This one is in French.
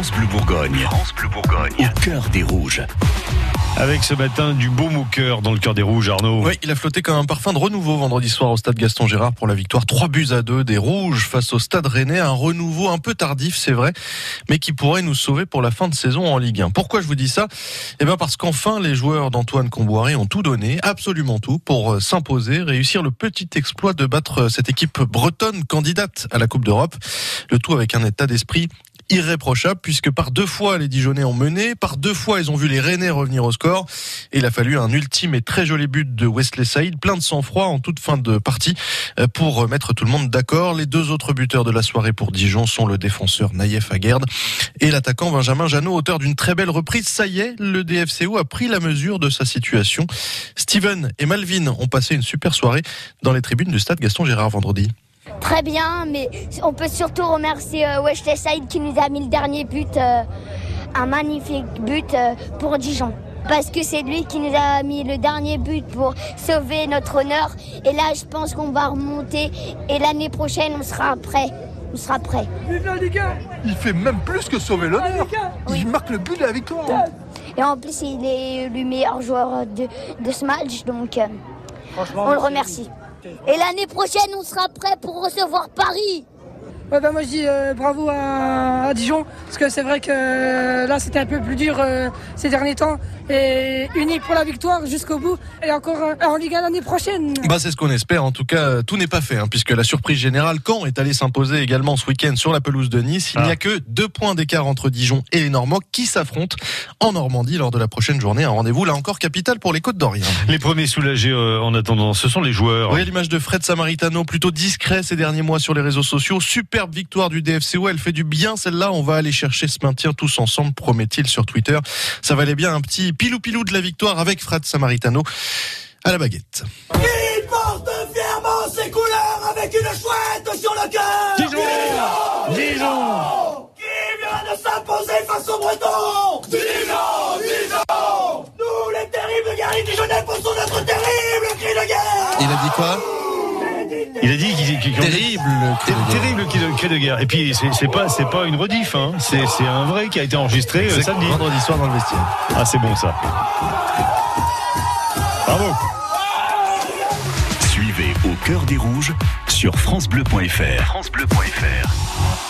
France Bleu Bourgogne. France Bleu Bourgogne. Au cœur des rouges. Avec ce matin du beau cœur dans le cœur des rouges, Arnaud. Oui, il a flotté comme un parfum de renouveau vendredi soir au stade Gaston Gérard pour la victoire 3 buts à 2 des rouges face au stade rennais. Un renouveau un peu tardif, c'est vrai, mais qui pourrait nous sauver pour la fin de saison en Ligue 1. Pourquoi je vous dis ça? Eh bien parce qu'enfin les joueurs d'Antoine Comboiré ont tout donné, absolument tout, pour euh, s'imposer, réussir le petit exploit de battre euh, cette équipe bretonne candidate à la Coupe d'Europe. Le tout avec un état d'esprit irréprochable puisque par deux fois les Dijonais ont mené, par deux fois ils ont vu les Rennais revenir au score et il a fallu un ultime et très joli but de Wesley Saïd, plein de sang-froid en toute fin de partie euh, pour mettre tout le monde d'accord. Les deux autres buteurs de la soirée pour Dijon sont le défenseur Naïef Aguerd et l'attaquant Benjamin Janot, auteur d'une très belle reprise. Ça y est, le DFCO a pris la mesure de sa situation. Steven et Malvin ont passé une super soirée dans les tribunes du stade Gaston Gérard vendredi. Très bien, mais on peut surtout remercier euh, Wesley Saïd qui nous a mis le dernier but, euh, un magnifique but euh, pour Dijon. Parce que c'est lui qui nous a mis le dernier but pour sauver notre honneur. Et là, je pense qu'on va remonter. Et l'année prochaine, on sera prêt. On sera prêt. Il fait même plus que sauver l'honneur. Il marque le but de la victoire. Et en plus, il est le meilleur joueur de, de ce match. Donc, euh, on le remercie. Et l'année prochaine, on sera prêt pour recevoir Paris. Ouais, bah, moi je dis euh, bravo à, à Dijon parce que c'est vrai que euh, là c'était un peu plus dur euh, ces derniers temps et unis pour la victoire jusqu'au bout et encore euh, en Ligue 1 l'année prochaine. Bah c'est ce qu'on espère. En tout cas, tout n'est pas fait hein, puisque la surprise générale, Caen est allé s'imposer également ce week-end sur la pelouse de Nice. Il n'y Ah. a que deux points d'écart entre Dijon et les Normands qui s'affrontent en Normandie lors de la prochaine journée. Un rendez-vous là encore capital pour les Côtes d'Orient. Les premiers soulagés euh, en attendant, ce sont les joueurs. Oui, l'image de Fred Samaritano, plutôt discret ces derniers mois sur les réseaux sociaux. Superbe victoire du DFCO, elle fait du bien celle-là. On va aller chercher ce maintien tous ensemble, promet-il sur Twitter. Ça valait bien un petit pilou-pilou de la victoire avec Fred Samaritano à la baguette. Il porte fièrement ses couleurs avec une chouette sur le cœur. Dijon Dijon Qui vient de s'imposer face aux Bretons Dijon Dijon Nous, les terribles guerriers dijonnais, poussons notre terrible cri de guerre Il a dit quoi? Il a dit qu'il qu'il- Terrible. cri de guerre. Terrible cri de, guerre. Et puis c'est pas c'est pas une rediff, hein. c'est c'est un vrai qui a été enregistré euh, samedi. Vendredi soir dans le vestiaire. Ah c'est bon ça. Bravo. Suivez Au cœur des rouges sur FranceBleu.fr. FranceBleu.fr.